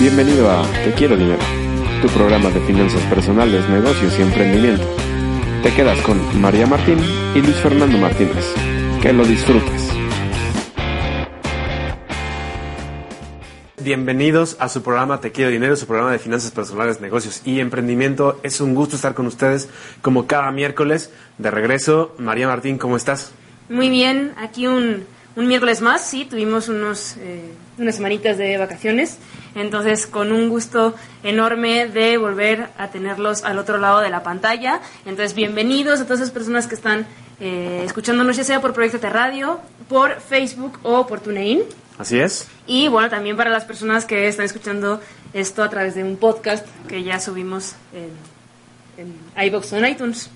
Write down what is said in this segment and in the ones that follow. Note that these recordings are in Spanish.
Bienvenido a Te Quiero Dinero, tu programa de finanzas personales, negocios y emprendimiento. Te quedas con María Martín y Luis Fernando Martínez. Que lo disfrutes. Bienvenidos a su programa Te Quiero Dinero, su programa de finanzas personales, negocios y emprendimiento. Es un gusto estar con ustedes como cada miércoles. De regreso, María Martín, ¿cómo estás? Muy bien, aquí un, un miércoles más, sí, tuvimos unos, eh, unas semanitas de vacaciones, entonces con un gusto enorme de volver a tenerlos al otro lado de la pantalla. Entonces, bienvenidos a todas esas personas que están eh, escuchándonos, ya sea por Proyecto de Radio, por Facebook o por TuneIn. Así es. Y bueno, también para las personas que están escuchando esto a través de un podcast que ya subimos en, en iBox o en iTunes.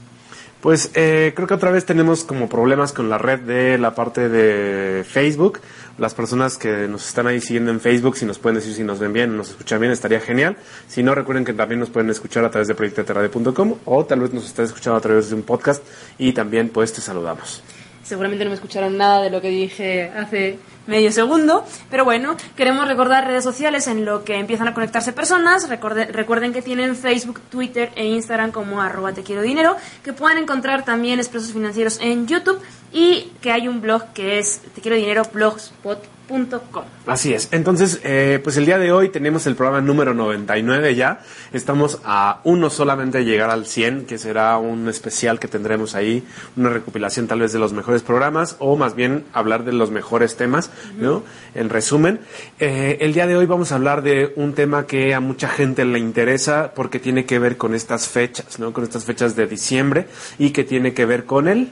Pues eh, creo que otra vez tenemos como problemas con la red de la parte de Facebook. Las personas que nos están ahí siguiendo en Facebook, si nos pueden decir si nos ven bien nos escuchan bien, estaría genial. Si no, recuerden que también nos pueden escuchar a través de proyectoterradio.com o tal vez nos estén escuchando a través de un podcast y también pues te saludamos. Seguramente no me escucharon nada de lo que dije hace medio segundo, pero bueno, queremos recordar redes sociales en lo que empiezan a conectarse personas. Recuerden, recuerden que tienen Facebook, Twitter e Instagram como arroba te quiero dinero, que pueden encontrar también expresos financieros en YouTube y que hay un blog que es te quiero dinero Así es. Entonces, eh, pues el día de hoy tenemos el programa número 99 ya. Estamos a uno solamente de llegar al 100, que será un especial que tendremos ahí, una recopilación tal vez de los mejores programas o más bien hablar de los mejores temas, ¿no? En resumen, eh, el día de hoy vamos a hablar de un tema que a mucha gente le interesa porque tiene que ver con estas fechas, ¿no? Con estas fechas de diciembre y que tiene que ver con el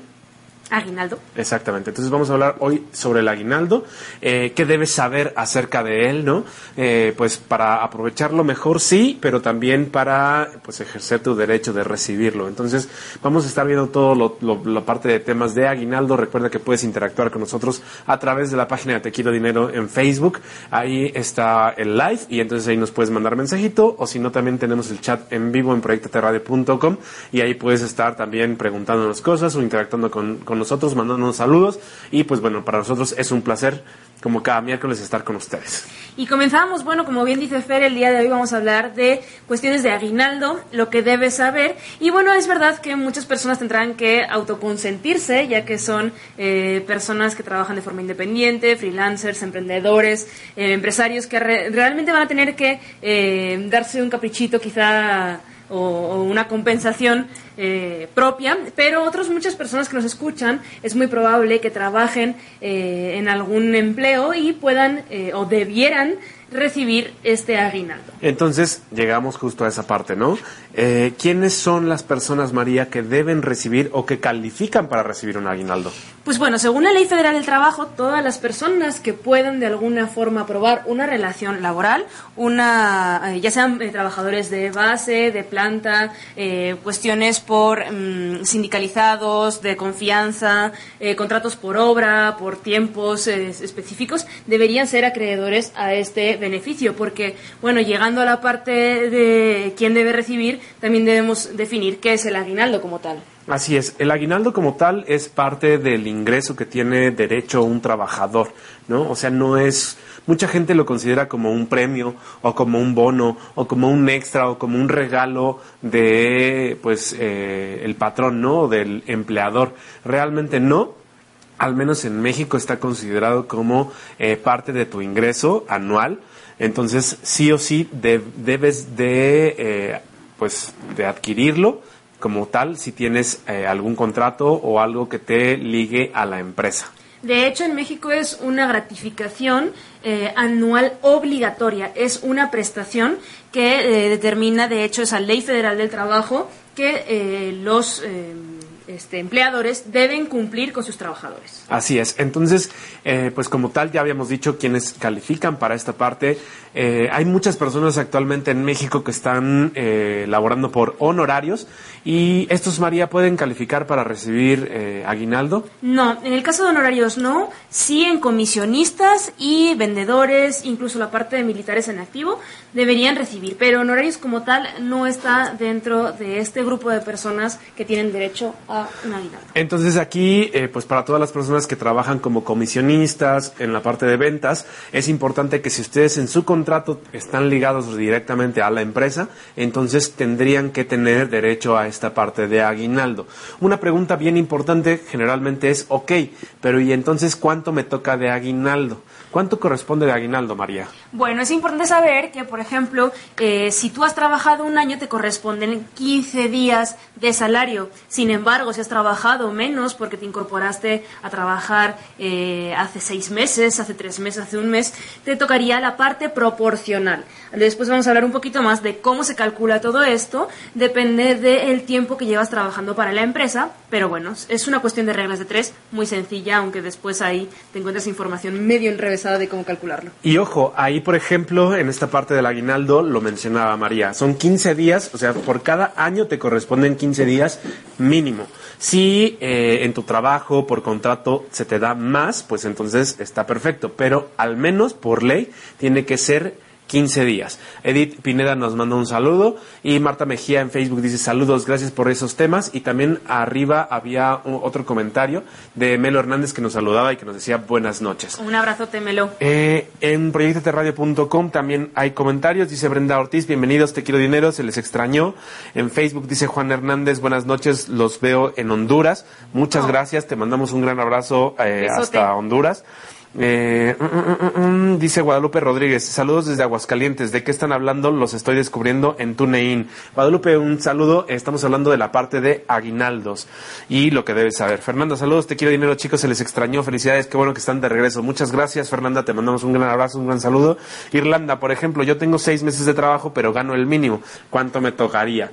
Aguinaldo. Exactamente. Entonces vamos a hablar hoy sobre el aguinaldo, eh, qué debes saber acerca de él, ¿no? Eh, pues para aprovecharlo mejor sí, pero también para pues ejercer tu derecho de recibirlo. Entonces vamos a estar viendo todo lo, lo- la parte de temas de aguinaldo. Recuerda que puedes interactuar con nosotros a través de la página de Te Quiero Dinero en Facebook. Ahí está el live y entonces ahí nos puedes mandar mensajito o si no también tenemos el chat en vivo en proyectoterradio.com y ahí puedes estar también preguntándonos cosas o interactuando con, con nosotros, mandándonos saludos y pues bueno, para nosotros es un placer como cada miércoles estar con ustedes. Y comenzamos, bueno, como bien dice Fer, el día de hoy vamos a hablar de cuestiones de aguinaldo, lo que debes saber. Y bueno, es verdad que muchas personas tendrán que autoconsentirse, ya que son eh, personas que trabajan de forma independiente, freelancers, emprendedores, eh, empresarios que re- realmente van a tener que eh, darse un caprichito quizá o, una compensación eh, propia, pero otras muchas personas que nos escuchan es muy probable que trabajen eh, en algún empleo y puedan eh, o debieran recibir este aguinaldo. Entonces llegamos justo a esa parte, ¿no? Eh, ¿Quiénes son las personas, María, que deben recibir o que califican para recibir un aguinaldo? Pues bueno, según la Ley Federal del Trabajo, todas las personas que puedan de alguna forma probar una relación laboral, una, eh, ya sean eh, trabajadores de base, de planta, eh, cuestiones por mm, sindicalizados, de confianza, contratos por obra, por tiempos específicos, deberían ser acreedores a este beneficio, porque, bueno, llegando a la parte de quién debe recibir, también debemos definir qué es el aguinaldo como tal. Así es, el aguinaldo como tal es parte del ingreso que tiene derecho un trabajador, ¿no? O sea, no es, mucha gente lo considera como un premio o como un bono o como un extra o como un regalo de, pues, eh, el patrón, ¿no? O del empleador. Realmente no, al menos en México está considerado como eh, parte de tu ingreso anual. Entonces, sí o sí de- debes de, eh, pues, de adquirirlo como tal si tienes eh, algún contrato o algo que te ligue a la empresa. De hecho, en México es una gratificación eh, anual obligatoria. Es una prestación que eh, determina, de hecho, esa ley federal del trabajo que eh, los eh, este, empleadores deben cumplir con sus trabajadores. Así es. Entonces, eh, pues como tal, ya habíamos dicho quienes califican para esta parte. Eh, hay muchas personas actualmente en México que están eh, laborando por honorarios y estos, María, pueden calificar para recibir eh, aguinaldo. No, en el caso de honorarios no, sí en comisionistas y vendedores, incluso la parte de militares en activo, deberían recibir, pero honorarios como tal no está dentro de este grupo de personas que tienen derecho a aguinaldo. Entonces aquí, eh, pues para todas las personas que trabajan como comisionistas en la parte de ventas, es importante que si ustedes en su contrato están ligados directamente a la empresa, entonces tendrían que tener derecho a esta parte de aguinaldo. Una pregunta bien importante generalmente es, ok, pero ¿y entonces cuánto me toca de aguinaldo? ¿Cuánto corresponde de aguinaldo, María? Bueno, es importante saber que, por ejemplo, eh, si tú has trabajado un año, te corresponden 15 días de salario. Sin embargo, si has trabajado menos porque te incorporaste a trabajar eh, hace seis meses, hace tres meses, hace un mes, te tocaría la parte proporcional. Después vamos a hablar un poquito más de cómo se calcula todo esto. Depende del tiempo que llevas trabajando para la empresa, pero bueno, es una cuestión de reglas de tres, muy sencilla, aunque después ahí te encuentras información medio enrevesada de cómo calcularlo. Y ojo, ahí por ejemplo, en esta parte del aguinaldo, lo mencionaba María, son 15 días, o sea, por cada año te corresponden 15 días mínimo. Si eh, en tu trabajo, por contrato, se te da más, pues entonces está perfecto, pero al menos por ley tiene que ser 15 días. Edith Pineda nos manda un saludo y Marta Mejía en Facebook dice saludos, gracias por esos temas. Y también arriba había otro comentario de Melo Hernández que nos saludaba y que nos decía buenas noches. Un abrazote, Melo. Eh, en proyectoterradio.com también hay comentarios. Dice Brenda Ortiz, bienvenidos, te quiero dinero, se les extrañó. En Facebook dice Juan Hernández, buenas noches, los veo en Honduras. Muchas gracias, te mandamos un gran abrazo eh, hasta Honduras. Eh, mm, mm, mm, dice Guadalupe Rodríguez, saludos desde Aguascalientes. ¿De qué están hablando? Los estoy descubriendo en TuneIn. Guadalupe, un saludo. Estamos hablando de la parte de aguinaldos y lo que debes saber. Fernanda, saludos. Te quiero dinero, chicos. Se les extrañó. Felicidades. Qué bueno que están de regreso. Muchas gracias, Fernanda. Te mandamos un gran abrazo, un gran saludo. Irlanda, por ejemplo, yo tengo seis meses de trabajo, pero gano el mínimo. ¿Cuánto me tocaría?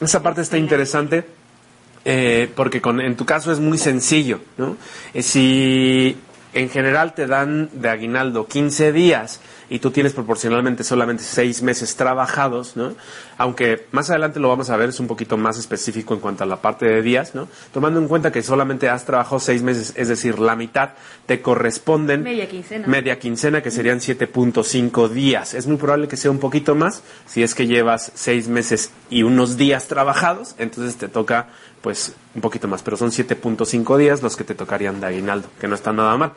Esa parte está interesante. Eh, porque en tu caso es muy sencillo, ¿no? Eh, si en general te dan de aguinaldo 15 días y tú tienes proporcionalmente solamente 6 meses trabajados, ¿no? Aunque más adelante lo vamos a ver, es un poquito más específico en cuanto a la parte de días, ¿no? Tomando en cuenta que solamente has trabajado 6 meses, es decir, la mitad, te corresponden... Media quincena. Media quincena, que serían 7.5 días. Es muy probable que sea un poquito más, si es que llevas 6 meses y unos días trabajados, entonces te toca pues un poquito más, pero son 7.5 días los que te tocarían de aguinaldo, que no está nada mal.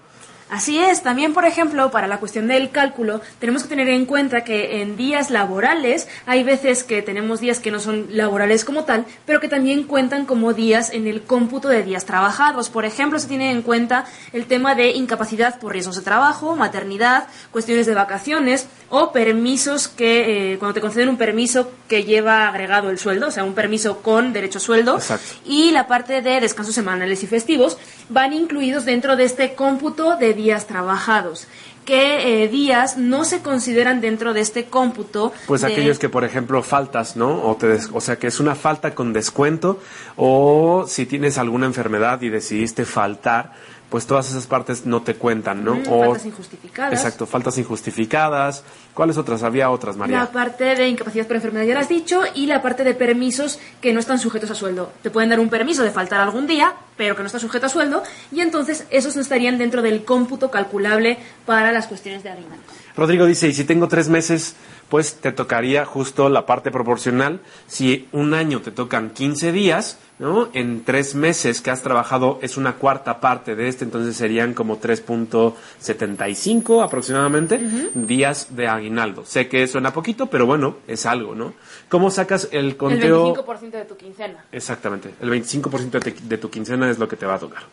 Así es, también por ejemplo, para la cuestión del cálculo, tenemos que tener en cuenta que en días laborales hay veces que tenemos días que no son laborales como tal, pero que también cuentan como días en el cómputo de días trabajados. Por ejemplo, se tiene en cuenta el tema de incapacidad por riesgos de trabajo, maternidad, cuestiones de vacaciones o permisos que, eh, cuando te conceden un permiso que lleva agregado el sueldo, o sea, un permiso con derecho a sueldo, y la parte de descansos semanales y festivos, van incluidos dentro de este cómputo de días trabajados. ¿Qué eh, días no se consideran dentro de este cómputo? Pues aquellos que, por ejemplo, faltas, ¿no? O, te o sea, que es una falta con descuento, o si tienes alguna enfermedad y decidiste faltar, pues todas esas partes no te cuentan, ¿no? o, faltas injustificadas. Exacto, faltas injustificadas. ¿Cuáles otras? Había otras, María. La parte de incapacidad por enfermedad ya lo has dicho y la parte de permisos que no están sujetos a sueldo. Te pueden dar un permiso de faltar algún día, pero que no está sujeto a sueldo y entonces esos no estarían dentro del cómputo calculable para las cuestiones de aguinaldo. Rodrigo dice, y si tengo tres meses, pues te tocaría justo la parte proporcional. Si un año te tocan 15 días, ¿no? En tres meses que has trabajado es una cuarta parte de este, entonces serían como 3.75 aproximadamente días de aguinaldo. Sé que suena poquito, pero bueno, es algo, ¿no? ¿Cómo sacas el conteo? El 25% de tu quincena. Exactamente, el 25% de tu quincena es lo que te va a tocar.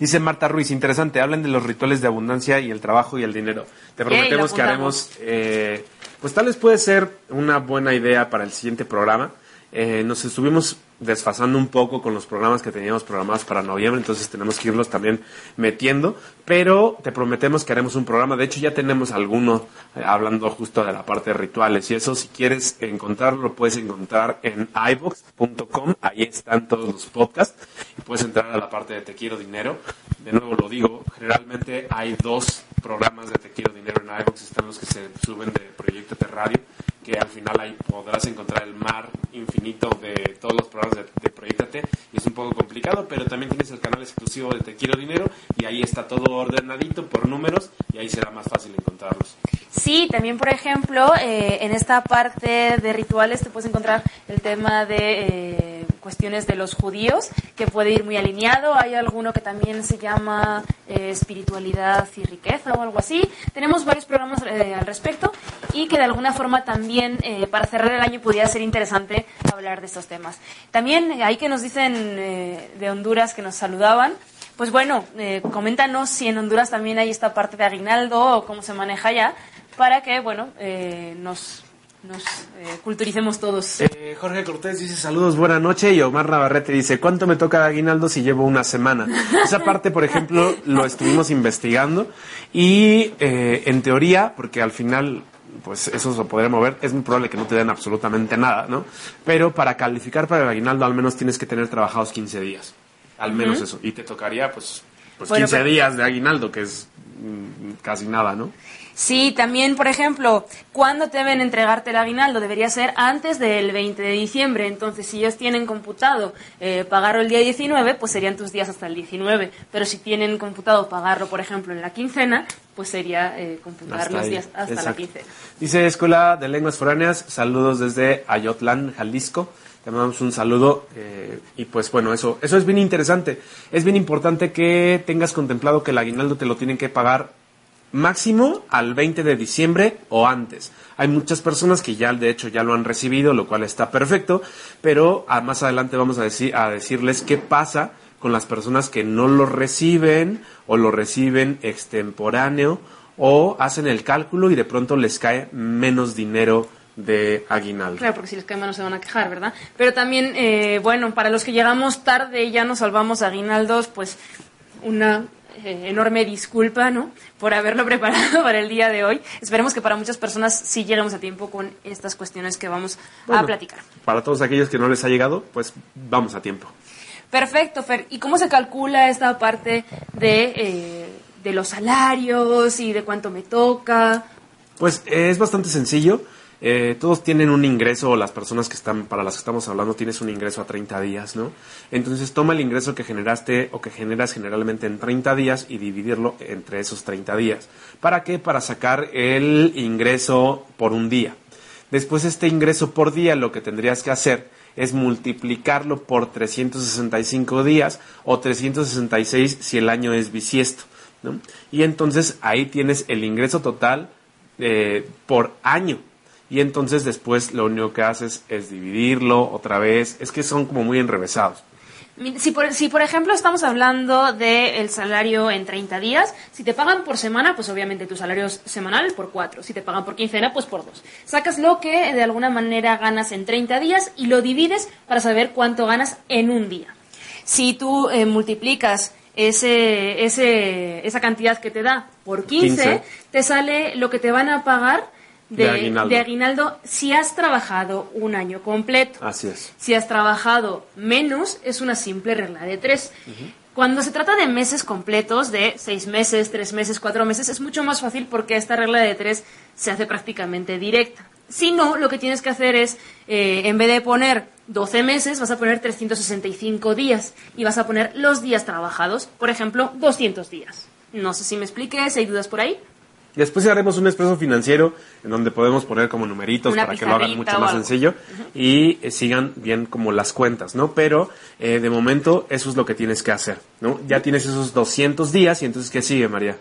Dice Marta Ruiz, interesante, hablen de los rituales de abundancia y el trabajo y el dinero. Te prometemos que haremos, eh, pues tal vez puede ser una buena idea para el siguiente programa. Eh, nos estuvimos desfasando un poco con los programas que teníamos programados para noviembre, entonces tenemos que irlos también metiendo, pero te prometemos que haremos un programa, de hecho ya tenemos alguno eh, hablando justo de la parte de rituales y eso. Si quieres encontrarlo lo puedes encontrar en ibox.com, ahí están todos los podcasts y puedes entrar a la parte de Te quiero dinero, de nuevo lo digo, generalmente hay dos programas de Te quiero dinero en ibox, están los que se suben de Proyecto T Radio que al final ahí podrás encontrar el mar infinito de todos los programas de, de Proyectate y es un poco complicado, pero también tienes el canal exclusivo de Te Quiero Dinero y ahí está todo ordenadito por números y ahí será más fácil encontrarlos. Sí, también por ejemplo, eh, en esta parte de rituales te puedes encontrar el tema de... Eh, cuestiones de los judíos, que puede ir muy alineado. Hay alguno que también se llama eh, espiritualidad y riqueza o algo así. Tenemos varios programas eh, al respecto y que de alguna forma también para cerrar el año pudiera ser interesante hablar de estos temas. También hay que nos dicen de Honduras que nos saludaban. Pues bueno, coméntanos si en Honduras también hay esta parte de aguinaldo o cómo se maneja ya, para que, bueno, nos nos eh, culturicemos todos. Eh, Jorge Cortés dice saludos, buena noche y Omar Navarrete dice ¿cuánto me toca de aguinaldo si llevo una semana? Esa parte, por ejemplo, lo estuvimos investigando y eh, en teoría, porque al final pues eso se podría mover, es muy probable que no te den absolutamente nada, ¿no? Pero para calificar para el aguinaldo al menos tienes que tener trabajados 15 días, al menos eso, y te tocaría pues, pues 15 días de aguinaldo, que es mm, casi nada, ¿no? Sí, también, por ejemplo, ¿cuándo deben entregarte el aguinaldo? Debería ser antes del 20 de diciembre. Entonces, si ellos tienen computado eh, pagarlo el día 19, pues serían tus días hasta el 19. Pero si tienen computado pagarlo, por ejemplo, en la quincena, pues sería eh, computar los días hasta la quincena. Dice Escuela de Lenguas Foráneas, saludos desde Ayotlán, Jalisco. Te mandamos un saludo eh, y pues bueno, eso, eso es bien interesante. Es bien importante que tengas contemplado que el aguinaldo te lo tienen que pagar máximo al 20 de diciembre o antes. Hay muchas personas que ya de hecho ya lo han recibido, lo cual está perfecto, pero ah, más adelante vamos a, decir, a decirles qué pasa con las personas que no lo reciben o lo reciben extemporáneo o hacen el cálculo y de pronto les cae menos dinero de aguinaldo. Claro, porque si les cae menos se van a quejar, ¿verdad? Pero también, eh, bueno, para los que llegamos tarde y ya nos salvamos aguinaldos, pues una eh, enorme disculpa, ¿no? Por haberlo preparado para el día de hoy. Esperemos que para muchas personas sí lleguemos a tiempo con estas cuestiones que vamos a platicar. Para todos aquellos que no les ha llegado, pues vamos a tiempo. Perfecto, Fer. ¿Y cómo se calcula esta parte de, eh, de los salarios y de cuánto me toca? Pues es bastante sencillo. Eh, todos tienen un ingreso, o las personas que están, para las que estamos hablando, tienes un ingreso a 30 días, ¿no? Entonces toma el ingreso que generaste o que generas generalmente en 30 días y dividirlo entre esos 30 días. ¿Para qué? Para sacar el ingreso por un día. Después este ingreso por día lo que tendrías que hacer es multiplicarlo por 365 días o 366 si el año es bisiesto. ¿no? Y entonces ahí tienes el ingreso total eh, por año y entonces después lo único que haces es dividirlo otra vez. Es que son como muy enrevesados. Si por, si por ejemplo estamos hablando del salario en 30 días, si te pagan por semana, pues obviamente tu salario es semanal por 4. Si te pagan por quincena, pues por 2. Sacas lo que de alguna manera ganas en 30 días y lo divides para saber cuánto ganas en un día. Si tú eh, multiplicas ese, ese, esa cantidad que te da por 15, te sale lo que te van a pagar de, aguinaldo. si has trabajado un año completo. Así es. Si has trabajado menos, es una simple regla de tres. Cuando se trata de meses completos, de seis meses, tres meses, cuatro meses, es mucho más fácil porque esta regla de tres se hace prácticamente directa. Si no, lo que tienes que hacer es, eh, en vez de poner 12 meses, vas a poner 365 días y vas a poner los días trabajados, por ejemplo, 200 días. No sé si me expliqué, si hay dudas por ahí. Después haremos un expreso financiero en donde podemos poner como numeritos para que lo hagan mucho más sencillo y eh, sigan bien como las cuentas, ¿no? Pero eh, de momento eso es lo que tienes que hacer, ¿no? Ya tienes esos 200 días y entonces ¿qué sigue, María?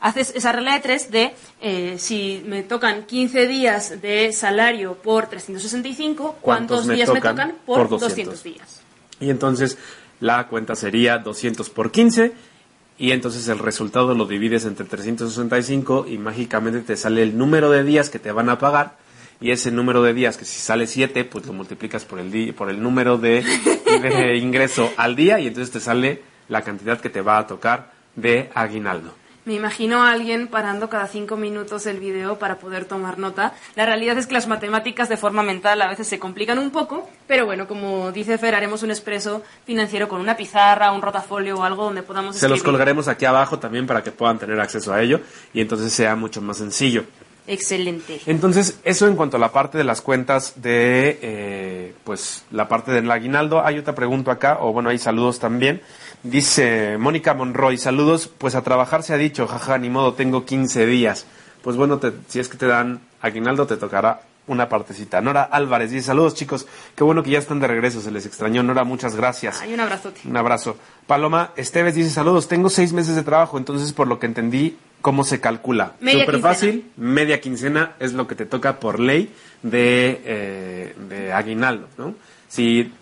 Haces esa regla de tres de eh, si me tocan 15 días de salario por 365, ¿cuántos, días me tocan por, 200 días? Y entonces la cuenta sería 200 por 15 y entonces el resultado lo divides entre 365 y mágicamente te sale el número de días que te van a pagar y ese número de días que si sale 7 pues lo multiplicas por el por el número de, de ingreso al día y entonces te sale la cantidad que te va a tocar de aguinaldo. Me imagino a alguien parando cada cinco minutos el video para poder tomar nota. La realidad es que las matemáticas de forma mental a veces se complican un poco, pero bueno, como dice Fer, haremos un expreso financiero con una pizarra, un rotafolio o algo donde podamos Se los colgaremos aquí abajo también para que puedan tener acceso a ello y entonces sea mucho más sencillo. Excelente. Entonces, eso en cuanto a la parte de las cuentas de, eh, pues, la parte del aguinaldo. Hay otra pregunta acá, o bueno, hay saludos también. Dice Mónica Monroy, saludos, pues a trabajar se ha dicho, jaja, ni modo, tengo 15 días. Pues bueno, si es que te dan aguinaldo, te tocará una partecita. Nora Álvarez dice, saludos chicos, qué bueno que ya están de regreso, se les extrañó. Nora, muchas gracias. Hay un abrazote. Un abrazo. Paloma Esteves dice, saludos, tengo seis meses de trabajo, entonces por lo que entendí, ¿cómo se calcula? Media Súper fácil, media quincena es lo que te toca por ley de, eh, de aguinaldo, ¿no? Si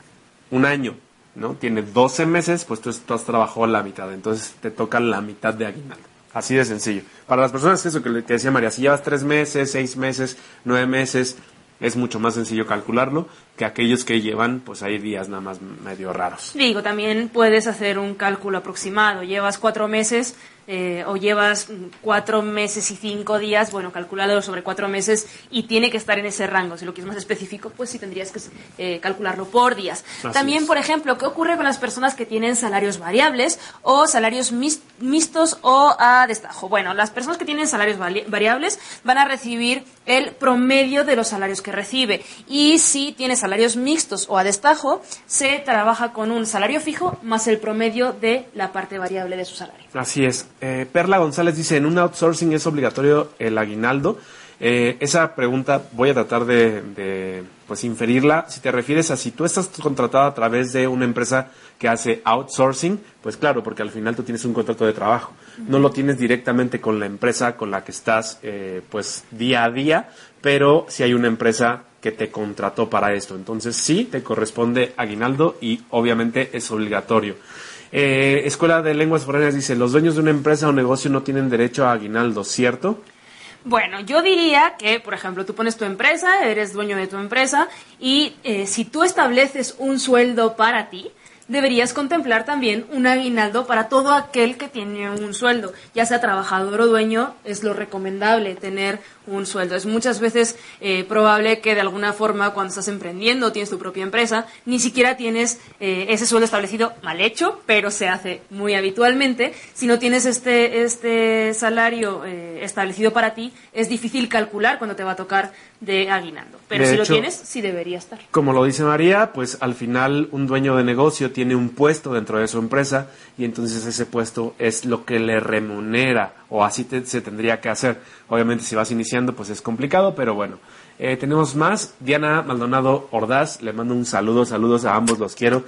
un año, ¿no? Tiene 12 meses, pues tú, tú has trabajado la mitad, entonces te toca la mitad de aguinaldo. Así de sencillo. Para las personas, eso que, que decía María, si llevas tres meses, seis meses, nueve meses, es mucho más sencillo calcularlo que aquellos que llevan, pues hay días nada más medio raros. Digo, también puedes hacer un cálculo aproximado. Llevas cuatro meses eh, o llevas cuatro meses y cinco días, bueno, calculado sobre cuatro meses y tiene que estar en ese rango. Si lo quieres más específico, pues sí tendrías que eh, calcularlo por días. Así también, es. por ejemplo, ¿qué ocurre con las personas que tienen salarios variables o salarios mixtos o a destajo? Bueno, las personas que tienen salarios variables van a recibir el promedio de los salarios que recibe. Y si tiene salarios mixtos o a destajo, se trabaja con un salario fijo más el promedio de la parte variable de su salario. Así es. Eh, Perla González dice, ¿en un outsourcing es obligatorio el aguinaldo? Eh, esa pregunta voy a tratar de, pues inferirla. Si te refieres a si tú estás contratado a través de una empresa que hace outsourcing, pues claro, porque al final tú tienes un contrato de trabajo. No lo tienes directamente con la empresa con la que estás eh, pues día a día, pero si hay una empresa que te contrató para esto. Entonces sí, te corresponde aguinaldo y obviamente es obligatorio. Eh, Escuela de Lenguas Foráneas dice, los dueños de una empresa o negocio no tienen derecho a aguinaldo, ¿cierto? Bueno, yo diría que, por ejemplo, tú pones tu empresa, eres dueño de tu empresa y eh, si tú estableces un sueldo para ti, deberías contemplar también un aguinaldo para todo aquel que tiene un sueldo, ya sea trabajador o dueño, es lo recomendable tener un sueldo. Es muchas veces eh, probable que de alguna forma cuando estás emprendiendo, tienes tu propia empresa, ni siquiera tienes eh, ese sueldo establecido mal hecho, pero se hace muy habitualmente. Si no tienes este, este salario eh, establecido para ti, es difícil calcular cuando te va a tocar de aguinaldo. Pero De si hecho- lo tienes, sí debería estar. Como lo dice María, pues al final un dueño de negocio tiene un puesto dentro de su empresa y entonces ese puesto es lo que le remunera o así te- se tendría que hacer. Obviamente si vas iniciando pues es complicado, pero bueno. Eh, tenemos más. Diana Maldonado Ordaz, le mando un saludo, saludos a ambos, los quiero.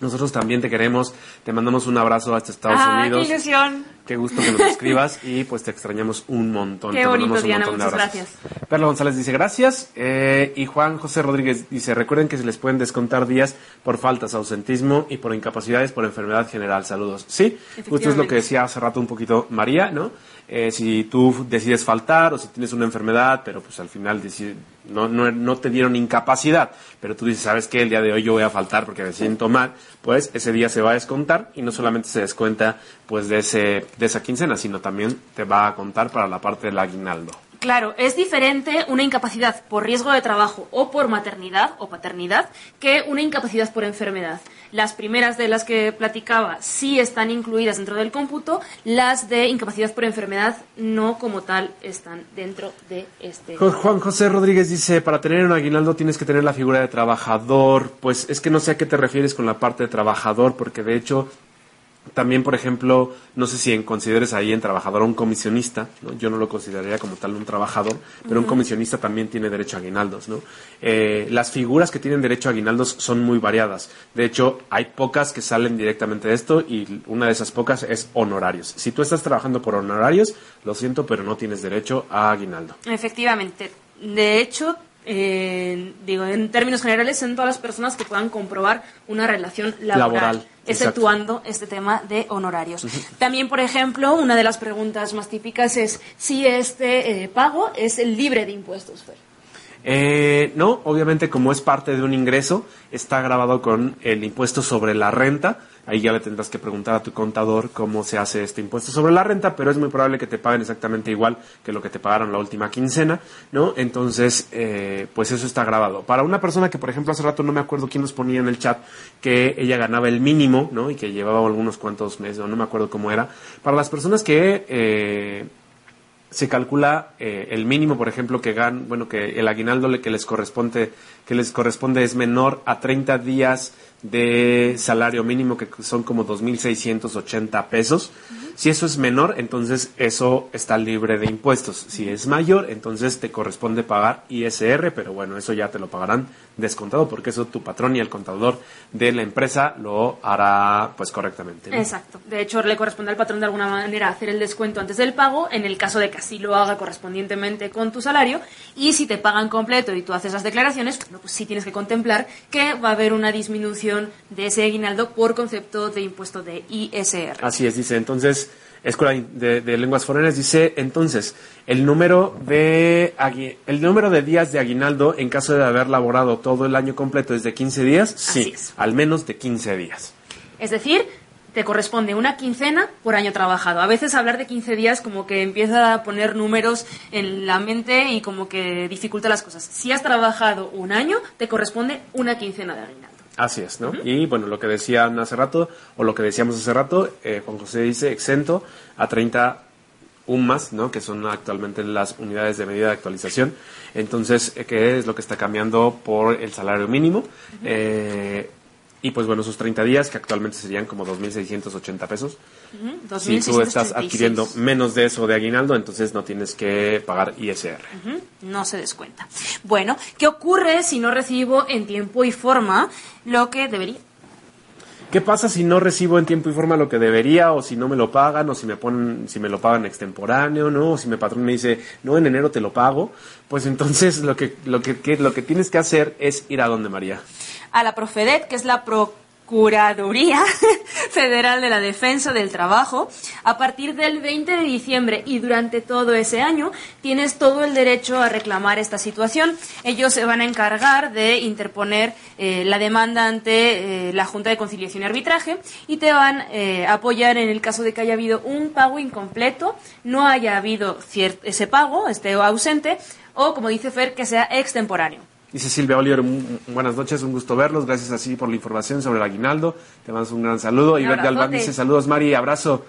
Nosotros también te queremos, te mandamos un abrazo hasta Estados ¡Ah, Unidos. qué ilusión! Qué gusto que nos escribas y pues te extrañamos un montón. Qué te bonito, mandamos un Diana, montón de abrazos. Perla González dice gracias eh, y Juan José Rodríguez dice recuerden que se les pueden descontar días por faltas, ausentismo y por incapacidades por enfermedad general. Saludos. Sí, justo es lo que decía hace rato un poquito María, ¿no? Eh, si tú decides faltar o si tienes una enfermedad, pero pues al final decide- no, no, no te dieron incapacidad, pero tú dices, ¿sabes qué? El día de hoy yo voy a faltar porque me siento mal, pues ese día se va a descontar y no solamente se descuenta pues de, ese, de esa quincena, sino también te va a contar para la parte del aguinaldo. Claro, es diferente una incapacidad por riesgo de trabajo o por maternidad o paternidad que una incapacidad por enfermedad. Las primeras de las que platicaba sí están incluidas dentro del cómputo, las de incapacidad por enfermedad no como tal están dentro de este. Juan José Rodríguez dice, para tener un aguinaldo tienes que tener la figura de trabajador. Pues es que no sé a qué te refieres con la parte de trabajador, porque de hecho también, por ejemplo, no sé si en- consideres ahí en trabajador a un comisionista, ¿no? yo no lo consideraría como tal un trabajador, pero un comisionista también tiene derecho a aguinaldos. ¿no? Eh, las figuras que tienen derecho a aguinaldos son muy variadas. De hecho, hay pocas que salen directamente de esto y una de esas pocas es honorarios. Si tú estás trabajando por honorarios, lo siento, pero no tienes derecho a aguinaldo. Efectivamente. De hecho, eh, digo, en términos generales, son todas las personas que puedan comprobar una relación laboral, Laboral, exacto. exceptuando este tema de honorarios. También, por ejemplo, una de las preguntas más típicas es si este eh, pago es libre de impuestos. Fer. Eh, no, obviamente como es parte de un ingreso, está grabado con el impuesto sobre la renta. Ahí ya le tendrás que preguntar a tu contador cómo se hace este impuesto sobre la renta, pero es muy probable que te paguen exactamente igual que lo que te pagaron la última quincena, ¿no? Entonces, eh, pues eso está grabado. Para una persona que, por ejemplo, hace rato no me acuerdo quién nos ponía en el chat que ella ganaba el mínimo, ¿no? Y que llevaba algunos cuantos meses, no, me acuerdo cómo era. Para las personas que... Eh, se calcula eh, el mínimo, por ejemplo, que gan, bueno, que el aguinaldo que les corresponde, que les corresponde es menor a 30 días de salario mínimo, que son como 2.680 pesos. Si eso es menor, entonces eso está libre de impuestos. Si es mayor, entonces te corresponde pagar ISR, pero bueno, eso ya te lo pagarán descontado porque eso tu patrón y el contador de la empresa lo hará pues correctamente. Exacto. De hecho, le corresponde al patrón de alguna manera hacer el descuento antes del pago, en el caso de que así lo haga correspondientemente con tu salario. Y si te pagan completo y tú haces las declaraciones, bueno, pues sí tienes que contemplar que va a haber una disminución de ese aguinaldo por concepto de impuesto de ISR. Así es, dice. Entonces, Escuela de, de Lenguas Foráneas dice, entonces, el número de el número de días de aguinaldo en caso de haber laborado todo el año completo es de 15 días, sí, al menos de 15 días. Es decir, te corresponde una quincena por año trabajado. A veces hablar de 15 días como que empieza a poner números en la mente y como que dificulta las cosas. Si has trabajado un año, te corresponde una quincena de aguinaldo. Así es, ¿no? Y bueno, lo que decían hace rato, o lo que decíamos hace rato, eh, Juan José dice exento a 30 UMAS, ¿no? Que son actualmente las unidades de medida de actualización. Entonces, eh, ¿qué es lo que está cambiando por el salario mínimo? Eh, y pues bueno, esos 30 días, que actualmente serían como 2.680 pesos. Ujú, Si tú estás 2.636. adquiriendo menos de eso de aguinaldo, entonces no tienes que pagar ISR. No se descuenta. Bueno, ¿qué ocurre si no recibo en tiempo y forma lo que debería? ¿Qué pasa si no recibo en tiempo y forma lo que debería o si no me lo pagan o si me ponen si me lo pagan extemporáneo, ¿no? O si mi patrón me dice, "No, en enero te lo pago." Pues entonces lo que lo que, que- lo que tienes que hacer es ir a donde María. a la Profedet, que es la Procuraduría Federal de la Defensa del Trabajo, a partir del 20 de diciembre y durante todo ese año tienes todo el derecho a reclamar esta situación. Ellos se van a encargar de interponer eh, la demanda ante eh, la Junta de Conciliación y Arbitraje y te van eh, a apoyar en el caso de que haya habido un pago incompleto, no haya habido ese pago, esté ausente, o como dice Fer, que sea extemporáneo. Dice Silvia Oliver, "Mu- buenas noches, un gusto verlos, gracias así por la información sobre el aguinaldo, te mando un gran saludo. Y Albán abrazote. dice, saludos Mari, abrazo.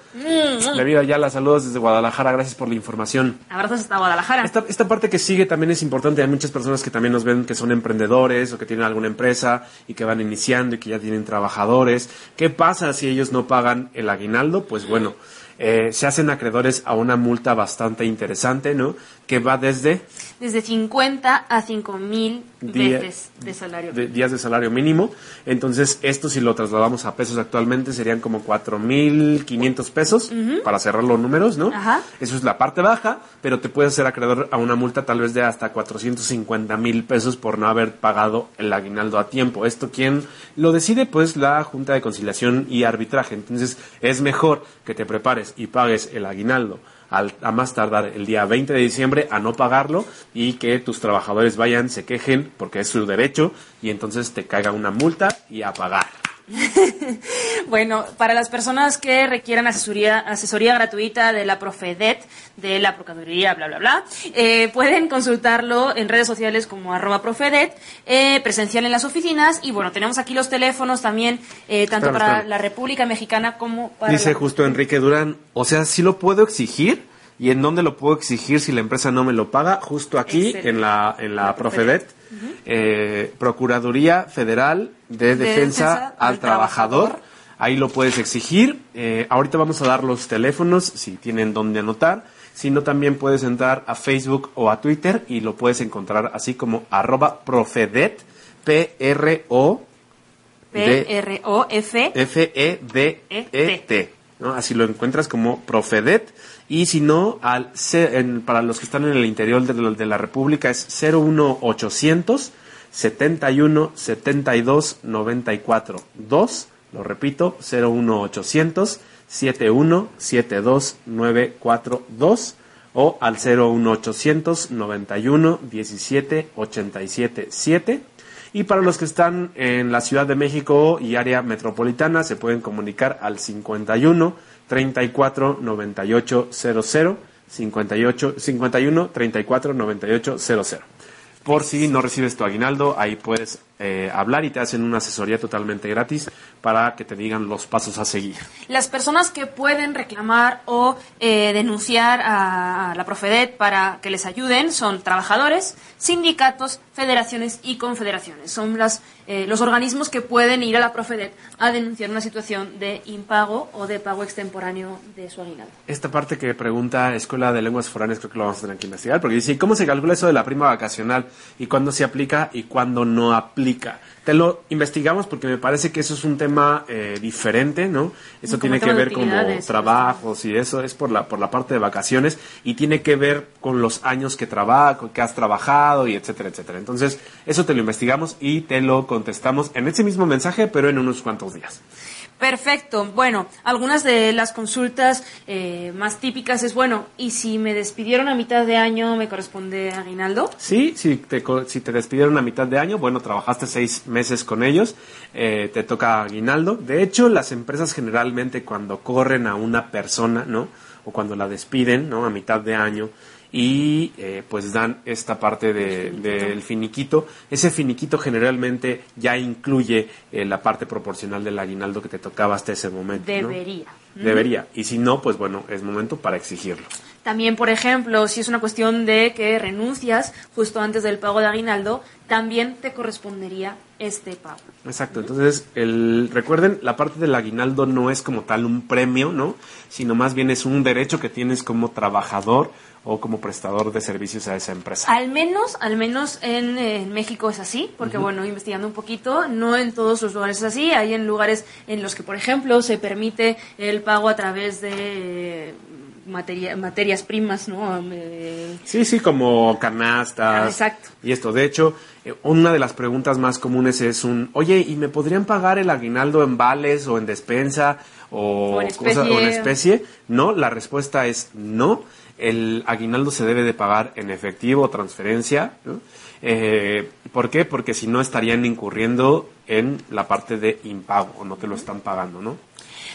David Ayala, saludos desde Guadalajara, gracias por la información. Abrazos hasta Guadalajara. Esta, esta parte que sigue también es importante. Hay muchas personas que también nos ven que son emprendedores o que tienen alguna empresa y que van iniciando y que ya tienen trabajadores. ¿Qué pasa si ellos no pagan el aguinaldo? Pues bueno, eh, se hacen acreedores a una multa bastante interesante, ¿no? Que va desde desde 50 a 5 mil veces de salario. de- días de salario mínimo. Entonces, esto si lo trasladamos a pesos actualmente serían como 4.500 pesos para cerrar los números, ¿no? Ajá. Eso es la parte baja, pero te puedes hacer acreedor a una multa tal vez de hasta 450 mil pesos por no haber pagado el aguinaldo a tiempo. ¿Esto quién lo decide? Pues la Junta de Conciliación y Arbitraje. Entonces, es mejor que te prepares y pagues el aguinaldo al- a más tardar el día 20 de diciembre a no pagarlo y que tus trabajadores vayan, se quejen porque es su derecho y entonces te caiga una multa y a pagar. Bueno, para las personas que requieran asesoría, asesoría gratuita de la Profedet, de la Procuraduría, bla, bla, bla, eh, pueden consultarlo en redes sociales como arroba Profedet, eh, presencial en las oficinas y bueno, tenemos aquí los teléfonos también, eh, tanto Espérame, para espérame. la República Mexicana como para... Dice la- justo Enrique Durán, o sea, sí lo puedo exigir y en dónde lo puedo exigir si la empresa no me lo paga, justo aquí Excelente. en la en la, La Profedet, eh, Procuraduría Federal de, De Defensa, Defensa al Trabajador. Trabajador. Ahí lo puedes exigir. Eh, ahorita vamos a dar los teléfonos si tienen dónde anotar. Si no, también puedes entrar a Facebook o a Twitter y lo puedes encontrar así como arroba Profedet, P-R-O P-R-O-F. F-E-D-E-T. ¿no? Así lo encuentras como Profedet. Y si no, al, en- para los que están en el interior de la, de la República es 01800 71 72 94 2. Lo repito, 01800 71 72 942 o al 01800 91 17 87 7. Y para los que están en la Ciudad de México y área metropolitana, se pueden comunicar al 51 34 98 00, 58, 51 34 98 00. Por si no recibes tu aguinaldo, ahí puedes eh, hablar y te hacen una asesoría totalmente gratis para que te digan los pasos a seguir. Las personas que pueden reclamar o eh, denunciar a, la Profedet para que les ayuden son trabajadores, sindicatos, federaciones y confederaciones. Son las, eh, los organismos que pueden ir a la Profedet a denunciar una situación de impago o de pago extemporáneo de su aguinaldo. Esta parte que pregunta Escuela de Lenguas Foráneas creo que lo vamos a tener que investigar porque dice, ¿cómo se calcula eso de la prima vacacional? ¿Y cuándo se aplica y cuándo no aplica? Te lo investigamos porque me parece que eso es un tema eh, diferente, ¿no? Eso tiene que ver con trabajos y eso es por la por la parte de vacaciones y tiene que ver con los años que trabajo, que has trabajado y etcétera, etcétera. Entonces, eso te lo investigamos y te lo contestamos en ese mismo mensaje, pero en unos cuantos días. Perfecto. Bueno, algunas de las consultas eh, más típicas es, bueno, ¿y si me despidieron a mitad de año, me corresponde aguinaldo? Sí, si te, si te despidieron a mitad de año, bueno, trabajaste seis meses con ellos, eh, te toca aguinaldo. De hecho, las empresas generalmente cuando corren a una persona, ¿no? O cuando la despiden, ¿no? A mitad de año, y eh, pues dan esta parte del finiquito. Ese finiquito generalmente ya incluye eh, la parte proporcional del aguinaldo que te tocaba hasta ese momento. Debería. Debería. Y si no, pues bueno, es momento para exigirlo. También, por ejemplo, si es una cuestión de que renuncias justo antes del pago de aguinaldo, también te correspondería este pago. Exacto. Entonces, el, recuerden, la parte del aguinaldo no es como tal un premio, ¿no? Sino más bien es un derecho que tienes como trabajador o como prestador de servicios a esa empresa. Al menos, al menos en, México es así, porque bueno, investigando un poquito, no en todos los lugares es así. Hay en lugares en los que, por ejemplo, se permite el pago a través de materias primas, ¿no? Eh, sí, sí, como canastas. Exacto. Y esto, de hecho, eh, una de las preguntas más comunes es un, oye, ¿y me podrían pagar el aguinaldo en vales o en despensa o, en especie? No, la respuesta es no el aguinaldo se debe de pagar en efectivo o transferencia. Eh, ¿Por qué? Porque si no estarían incurriendo en la parte de impago o no te lo están pagando, ¿no?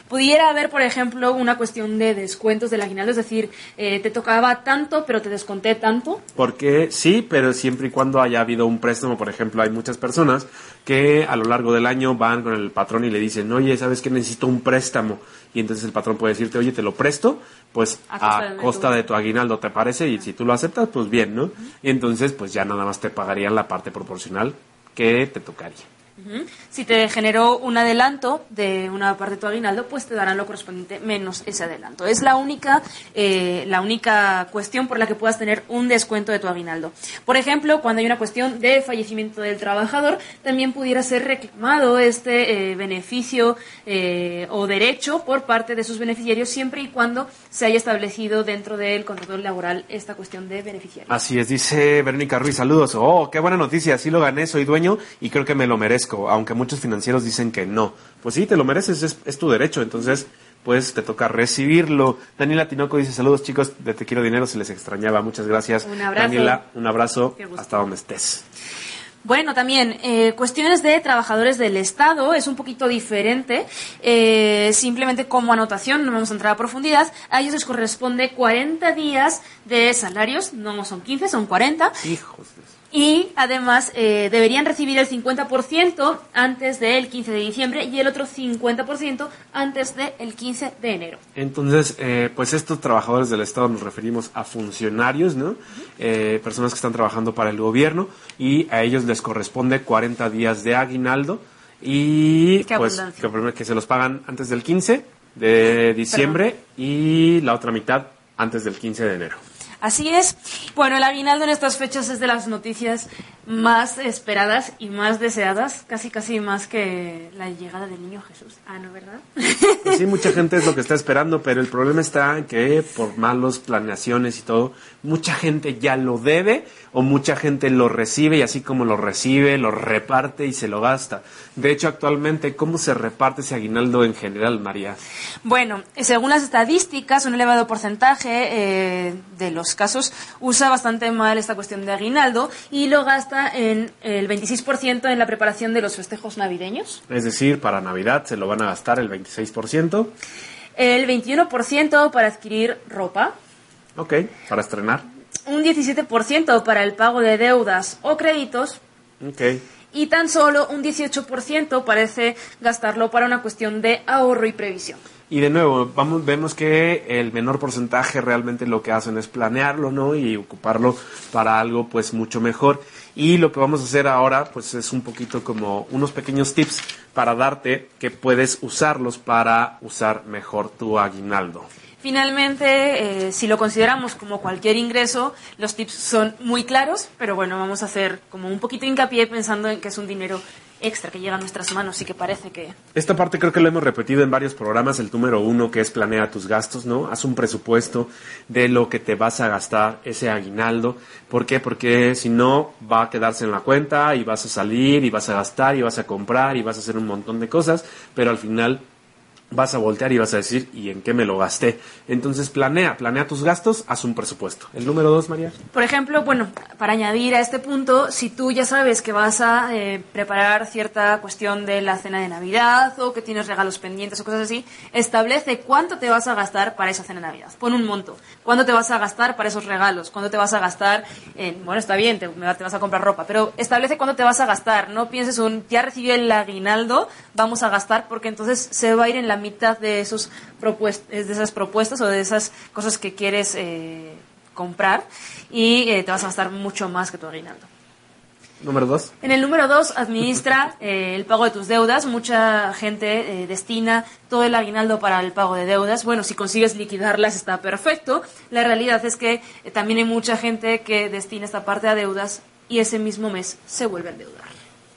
Pudiera haber, por ejemplo, una cuestión de descuentos del aguinaldo, es decir, eh, te tocaba tanto, pero te desconté tanto. Porque sí, pero siempre y cuando haya habido un préstamo, por ejemplo, hay muchas personas que a lo largo del año van con el patrón y le dicen, oye, ¿sabes que necesito un préstamo? Y entonces el patrón puede decirte, oye, te lo presto, pues a, costa, de, tu... aguinaldo, ¿te parece? Y si tú lo aceptas, pues bien, ¿no? Y entonces, pues ya nada más te pagarían la parte proporcional que te tocaría. Si te generó un adelanto de una parte de tu aguinaldo, pues te darán lo correspondiente menos ese adelanto. Es la única, eh, la única cuestión por la que puedas tener un descuento de tu aguinaldo. Por ejemplo, cuando hay una cuestión de fallecimiento del trabajador, también pudiera ser reclamado este eh, beneficio eh, o derecho por parte de sus beneficiarios siempre y cuando se haya establecido dentro del contrato laboral esta cuestión de beneficiarios. Así es, dice Verónica Ruiz, saludos. Oh, qué buena noticia, así lo gané, soy dueño y creo que me lo merezco aunque muchos financieros dicen que no. Pues sí, te lo mereces, es, tu derecho, entonces pues te toca recibirlo. Daniela Tinoco dice saludos chicos de Te Quiero Dinero, se les extrañaba, muchas gracias. Un abrazo. Daniela, un abrazo hasta donde estés. Bueno, también eh, cuestiones de trabajadores del Estado es un poquito diferente. Eh, simplemente como anotación, no vamos a entrar a profundidad, a ellos les corresponde 40 días de salarios, no son 15, son 40. Hijos de y además eh, deberían recibir el 50% antes del 15 de diciembre y el otro 50% antes del 15 de enero. Entonces, eh, pues estos trabajadores del Estado nos referimos a funcionarios, ¿no? Eh, personas que están trabajando para el gobierno y a ellos les corresponde 40 días de aguinaldo y pues que, que, se los pagan antes del 15 de diciembre y la otra mitad antes del 15 de enero. Así es. Bueno, el aguinaldo en estas fechas es de las noticias más esperadas y más deseadas, casi casi más que la llegada del niño Jesús. Ah, ¿no, verdad? Pues sí, mucha gente es lo que está esperando, pero el problema está que por malos planeaciones y todo, mucha gente ya lo debe o mucha gente lo recibe y así como lo recibe, lo reparte y se lo gasta. De hecho, actualmente, ¿cómo se reparte ese aguinaldo en general, María? Bueno, según las estadísticas, un elevado porcentaje eh, de los casos usa bastante mal esta cuestión de aguinaldo y lo gasta en el 26% en la preparación de los festejos navideños. Es decir, para Navidad se lo van a gastar el 26%. El 21% para adquirir ropa. Ok, para estrenar. un 17% para el pago de deudas o créditos Ok. y tan solo un 18% parece gastarlo para una cuestión de ahorro y previsión. Y de nuevo, vamos, vemos que el menor porcentaje realmente lo que hacen es planearlo, ¿no? Y ocuparlo para algo pues mucho mejor. Y lo que vamos a hacer ahora pues es un poquito como unos pequeños tips para darte que puedes usarlos para usar mejor tu aguinaldo. Finalmente, eh, si lo consideramos como cualquier ingreso, los tips son muy claros, pero bueno, vamos a hacer como un poquito hincapié pensando en que es un dinero extra que llega a nuestras manos y que parece que... Esta parte creo que lo hemos repetido en varios programas, el número uno que es planea tus gastos, ¿no? Haz un presupuesto de lo que te vas a gastar ese aguinaldo. ¿Por qué? Porque si no va a quedarse en la cuenta y vas a salir y vas a gastar y vas a comprar y vas a hacer un montón de cosas, pero al final vas a voltear y vas a decir, ¿y en qué me lo gasté? Entonces planea, planea tus gastos, haz un presupuesto. El número dos, María. Por ejemplo, bueno, para añadir a este punto, si tú ya sabes que vas a eh, preparar cierta cuestión de la cena de Navidad o que tienes regalos pendientes o cosas así, establece cuánto te vas a gastar para esa cena de Navidad. Pon un monto. ¿Cuánto te vas a gastar para esos regalos? ¿Cuánto te vas a gastar en, bueno, está bien, te, te vas a comprar ropa, pero establece cuánto te vas a gastar. No pienses un, ya recibí el aguinaldo, vamos a gastar, porque entonces se va a ir en la mitad de, esos de esas propuestas o de esas cosas que quieres eh, comprar y eh, te vas a gastar mucho más que tu aguinaldo. Número dos. En el número dos, administra eh, el pago de tus deudas. Mucha gente eh, destina todo el aguinaldo para el pago de deudas. Bueno, si consigues liquidarlas está perfecto. La realidad es que eh, también hay mucha gente que destina esta parte a deudas y ese mismo mes se vuelve a endeudar.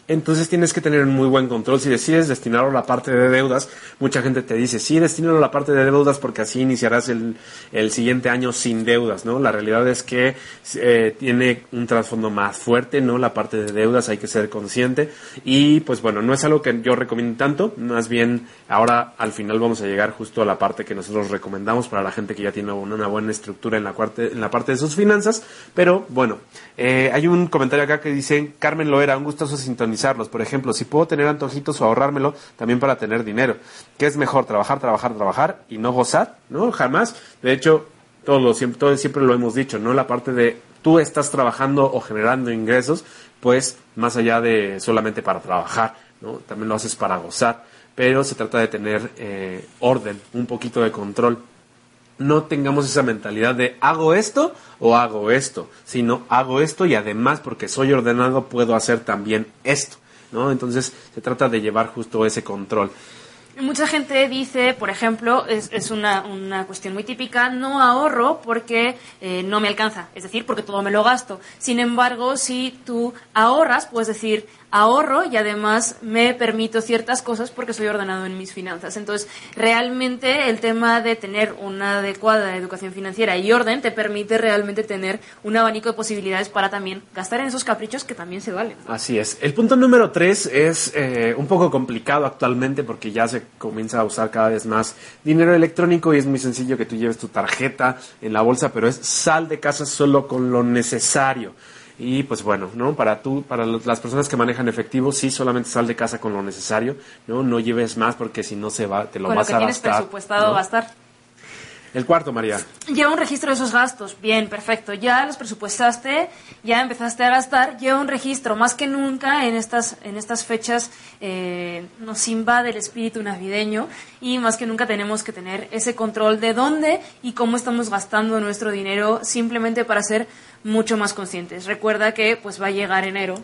Entonces tienes que tener un muy buen control. Si decides destinarlo a la parte de deudas, mucha gente te dice, sí, destínalo a la parte de deudas porque así iniciarás el, el siguiente año sin deudas, ¿no? La realidad es que eh, tiene un trasfondo más fuerte, ¿no? La parte de deudas hay que ser consciente y pues bueno, no es algo que yo recomiendo tanto, más bien ahora al final vamos a llegar justo a la parte que nosotros recomendamos para la gente que ya tiene una, buena estructura en la, parte, en la parte de sus finanzas, pero bueno, eh, hay un comentario acá que dice, Carmen Loera, un gustoso Por ejemplo, si puedo tener antojitos o ahorrármelo también para tener dinero. ¿Qué es mejor? Trabajar, trabajar, trabajar y no gozar, ¿no? Jamás. De hecho, todo, lo, siempre, todo siempre lo hemos dicho, ¿no? La parte de tú estás trabajando o generando ingresos, pues más allá de solamente para trabajar, ¿no? También lo haces para gozar. Pero se trata de tener eh, orden, un poquito de control no tengamos esa mentalidad de hago esto o hago esto, sino hago esto y además porque soy ordenado puedo hacer también esto, ¿no? Entonces se trata de llevar justo ese control. Mucha gente dice, por ejemplo, es, una, una, cuestión muy típica, no ahorro porque eh, no me alcanza, es decir, porque todo me lo gasto. Sin embargo, si tú ahorras, puedes decir, ahorro y además me permito ciertas cosas porque soy ordenado en mis finanzas. Entonces, realmente el tema de tener una adecuada educación financiera y orden te permite realmente tener un abanico de posibilidades para también gastar en esos caprichos que también se valen. Así es. El punto número tres es eh, un poco complicado actualmente porque ya se comienza a usar cada vez más dinero electrónico y es muy sencillo que tú lleves tu tarjeta en la bolsa, pero es sal de casa solo con lo necesario. Y pues bueno, ¿no? Para tú, para las personas que manejan efectivo, sí, solamente sal de casa con lo necesario, ¿no? No lleves más porque si no se va, te lo con vas lo que a tienes gastar. presupuestado ¿no? gastar. El cuarto, María. Lleva un registro de esos gastos. Bien, perfecto. Ya los presupuestaste, ya empezaste a gastar. Lleva un registro. Más que nunca en estas, en estas fechas eh, nos invade el espíritu navideño y más que nunca tenemos que tener ese control de dónde y cómo estamos gastando nuestro dinero simplemente para ser mucho más conscientes. Recuerda que pues va a llegar enero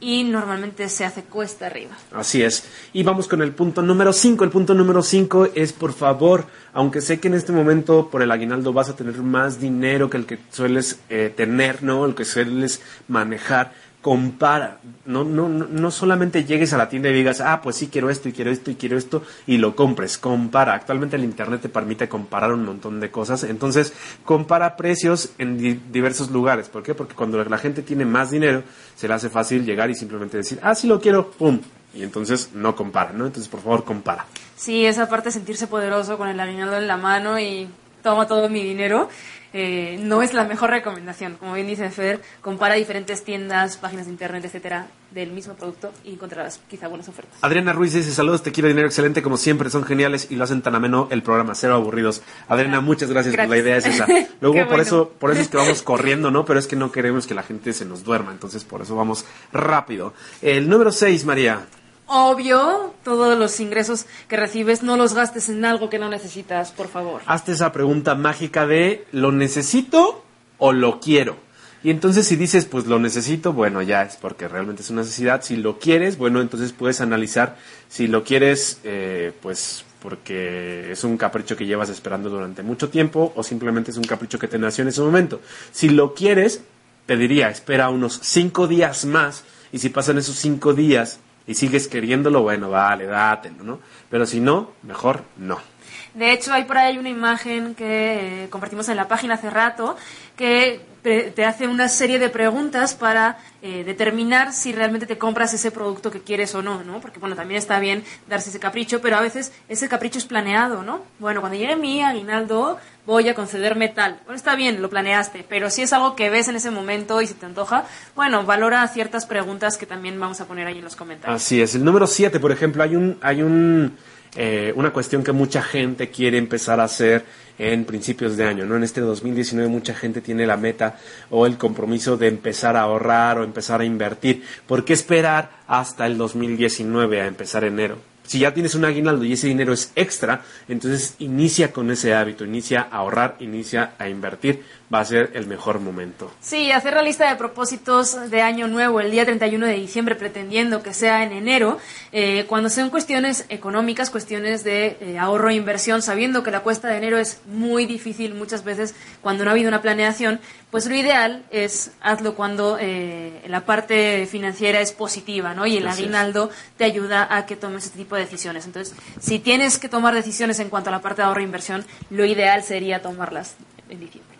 y normalmente se hace cuesta arriba. Así es. Y vamos con el punto número 5. El punto número 5 es, por favor, aunque sé que en este momento por el aguinaldo vas a tener más dinero que el que sueles eh, tener, ¿no? El que sueles manejar, compara. No, no, no, solamente llegues a la tienda y digas, ah, pues sí, quiero esto y quiero esto y quiero esto y lo compres. Compara. Actualmente el Internet te permite comparar un montón de cosas. Entonces, compara precios en di- diversos lugares. ¿Por qué? Porque cuando la gente tiene más dinero, se le hace fácil llegar y simplemente decir, ah, sí lo quiero, pum. Y entonces no compara, ¿no? Entonces, por favor, compara. Sí, esa parte de sentirse poderoso con el aguinaldo en la mano y toma todo mi dinero, eh, no es la mejor recomendación. Como bien dice Fer, compara diferentes tiendas, páginas de internet, etcétera, del mismo producto y encontrarás quizá buenas ofertas. Adriana Ruiz dice, saludos, te quiero dinero, excelente, como siempre, son geniales y lo hacen tan ameno el programa, cero aburridos. Adriana, muchas gracias, por la idea es esa. Luego, por eso, por eso es que vamos corriendo, ¿no? Pero es que no queremos que la gente se nos duerma, entonces por eso vamos rápido. El número 6, María. Obvio, todos los ingresos que recibes no los gastes en algo que no necesitas, por favor. Hazte esa pregunta mágica de, ¿lo necesito o lo quiero? Y entonces si dices, pues lo necesito, bueno, ya es porque realmente es una necesidad. Si lo quieres, bueno, entonces puedes analizar si lo quieres, eh, pues porque es un capricho que llevas esperando durante mucho tiempo o simplemente es un capricho que te nació en ese momento. Si lo quieres, te diría, espera unos cinco días más y si pasan esos cinco días y sigues queriéndolo, bueno, vale, dátelo, ¿no? Pero si no, mejor no. De hecho, hay por ahí una imagen que eh, compartimos en la página hace rato que pre- te hace una serie de preguntas para eh, determinar si realmente te compras ese producto que quieres o no, ¿no? Porque, bueno, también está bien darse ese capricho, pero a veces ese capricho es planeado, ¿no? Bueno, cuando llegue mi aguinaldo voy a concederme tal. Bueno, está bien, lo planeaste, pero si es algo que ves en ese momento y se te antoja, bueno, valora ciertas preguntas que también vamos a poner ahí en los comentarios. Así es. El número 7, por ejemplo, hay un, hay un, eh, una cuestión que mucha gente quiere empezar a hacer en principios de año, ¿no? En este 2019 mucha gente tiene la meta o el compromiso de empezar a ahorrar o empezar a invertir. ¿Por qué esperar hasta el 2019 a empezar enero? Si ya tienes un aguinaldo y ese dinero es extra, entonces inicia con ese hábito, inicia a ahorrar, inicia a invertir, va a ser el mejor momento. Sí, hacer la lista de propósitos de año nuevo el día 31 de diciembre, pretendiendo que sea en enero, eh, cuando sean cuestiones económicas, cuestiones de eh, ahorro e inversión, sabiendo que la cuesta de enero es muy difícil muchas veces cuando no ha habido una planeación, pues lo ideal es hazlo cuando eh, la parte financiera es positiva, ¿no? Y el Así es. aguinaldo te ayuda a que tomes este tipo de decisiones. Entonces, si tienes que tomar decisiones en cuanto a la parte de ahorro e inversión, lo ideal sería tomarlas en diciembre.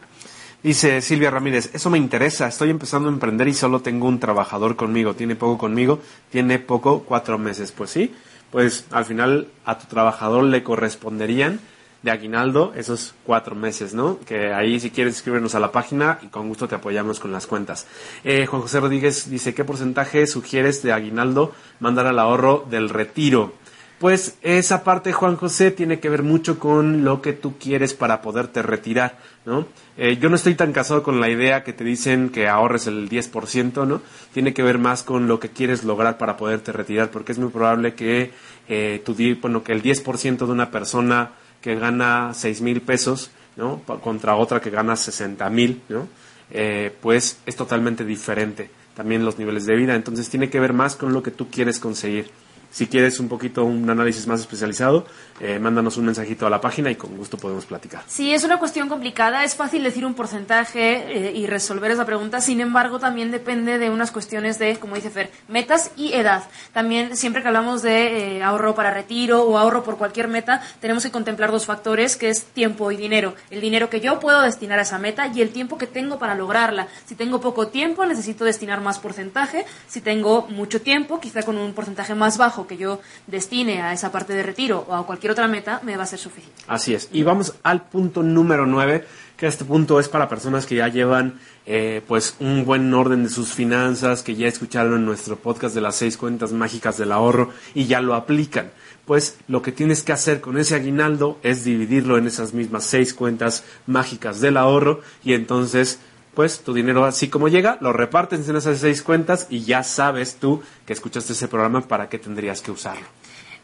Dice Silvia Ramírez, eso me interesa, estoy empezando a emprender y solo tengo un trabajador conmigo, tiene poco conmigo, tiene poco cuatro meses. Pues sí, pues al final a tu trabajador le corresponderían de aguinaldo esos cuatro meses, ¿no? Que ahí si quieres escríbenos a la página y con gusto te apoyamos con las cuentas. Eh, Juan José Rodríguez dice, ¿qué porcentaje sugieres de aguinaldo mandar al ahorro del retiro? Pues esa parte, Juan José, tiene que ver mucho con lo que tú quieres para poderte retirar, ¿no? Eh, yo no estoy tan casado con la idea que te dicen que ahorres el 10%, ¿no? Tiene que ver más con lo que quieres lograr para poderte retirar, porque es muy probable que, eh, tu, bueno, que el 10% de una persona que gana 6 mil pesos, ¿no? Contra otra que gana 60 mil, ¿no? Eh, pues es totalmente diferente también los niveles de vida. Entonces tiene que ver más con lo que tú quieres conseguir. Si quieres un poquito un análisis más especializado, eh, mándanos un mensajito a la página y con gusto podemos platicar. Sí, es una cuestión complicada, es fácil decir un porcentaje eh, y resolver esa pregunta, sin embargo también depende de unas cuestiones de, como dice Fer, metas y edad. También siempre que hablamos de eh, ahorro para retiro o ahorro por cualquier meta, tenemos que contemplar dos factores, que es tiempo y dinero. El dinero que yo puedo destinar a esa meta y el tiempo que tengo para lograrla. Si tengo poco tiempo, necesito destinar más porcentaje. Si tengo mucho tiempo, quizá con un porcentaje más bajo que yo destine a esa parte de retiro o a cualquier otra meta, me va a ser suficiente. Así es. Y vamos al punto número 9, que este punto es para personas que ya llevan eh, pues un buen orden de sus finanzas, que ya escucharon en nuestro podcast de las seis cuentas mágicas del ahorro y ya lo aplican. Pues lo que tienes que hacer con ese aguinaldo es dividirlo en esas mismas seis cuentas mágicas del ahorro y entonces pues tu dinero así como llega, lo repartes en esas seis cuentas y ya sabes tú que escuchaste ese programa para qué tendrías que usarlo.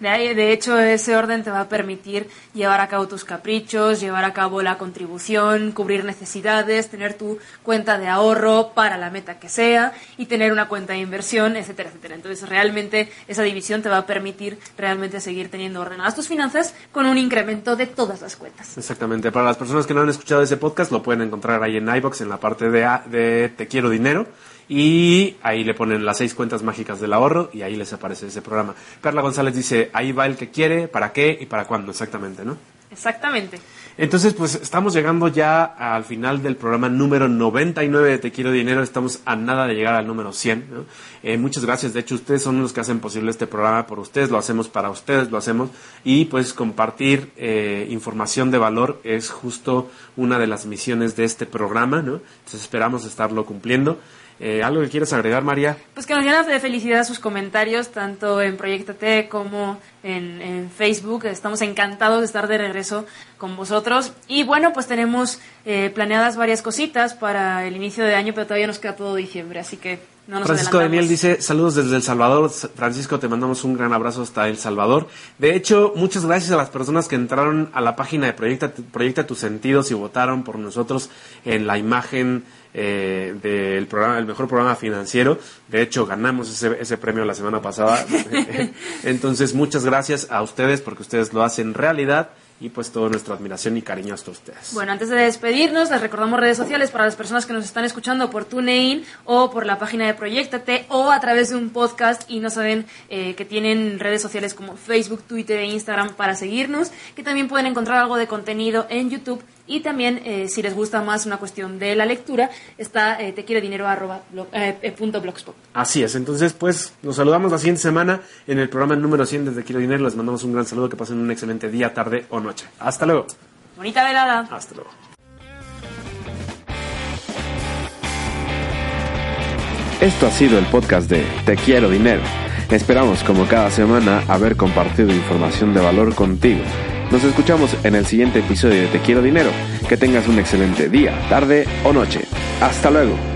De, ahí, de hecho, ese orden te va a permitir llevar a cabo tus caprichos, llevar a cabo la contribución, cubrir necesidades, tener tu cuenta de ahorro para la meta que sea y tener una cuenta de inversión, etcétera, etcétera. Entonces, realmente esa división te va a permitir realmente seguir teniendo ordenadas tus finanzas con un incremento de todas las cuentas. Exactamente. Para las personas que no han escuchado ese podcast, lo pueden encontrar ahí en iBox en la parte de, de Te Quiero Dinero. Y ahí le ponen las seis cuentas mágicas del ahorro y ahí les aparece ese programa. Carla González dice, ahí va el que quiere, para qué y para cuándo exactamente, ¿no? Exactamente. Entonces, pues estamos llegando ya al final del programa número 99 de Te Quiero Dinero. Estamos a nada de llegar al número 100. ¿no? Eh, muchas gracias. De hecho, ustedes son los que hacen posible este programa por ustedes. Lo hacemos para ustedes, lo hacemos. Y pues compartir eh, información de valor es justo una de las misiones de este programa. ¿no? Entonces esperamos estarlo cumpliendo. Eh, ¿Algo que quieras agregar, María? Pues que nos llenan de felicidad sus comentarios, tanto en T como en, en, Facebook. Estamos encantados de estar de regreso con vosotros. Y bueno, pues tenemos eh, planeadas varias cositas para el inicio de año, pero todavía nos queda todo diciembre, así que no nos Francisco Daniel dice, saludos desde El Salvador. Francisco, te mandamos un gran abrazo hasta El Salvador. De hecho, muchas gracias a las personas que entraron a la página de Proyecta, Proyecta tus Sentidos y votaron por nosotros en la imagen eh, del programa, el mejor programa financiero. De hecho, ganamos ese, ese premio la semana pasada. Entonces, muchas gracias a ustedes porque ustedes lo hacen realidad y pues toda nuestra admiración y cariño hasta ustedes. Bueno, antes de despedirnos, les recordamos redes sociales para las personas que nos están escuchando por TuneIn o por la página de Proyectate o a través de un podcast y no saben eh, que tienen redes sociales como Facebook, Twitter e Instagram para seguirnos, que también pueden encontrar algo de contenido en YouTube y también, eh, si les gusta más una cuestión de la lectura, está eh, tequierodinero.blogspot. Así es, entonces pues nos saludamos la siguiente semana en el programa número 100 de Te Quiero Dinero. Les mandamos un gran saludo, que pasen un excelente día, tarde o noche. Hasta luego. Bonita velada. Hasta luego. Esto ha sido el podcast de Te Quiero Dinero. Esperamos, como cada semana, haber compartido información de valor contigo. Nos escuchamos en el siguiente episodio de Te Quiero Dinero. Que tengas un excelente día, tarde o noche. Hasta luego.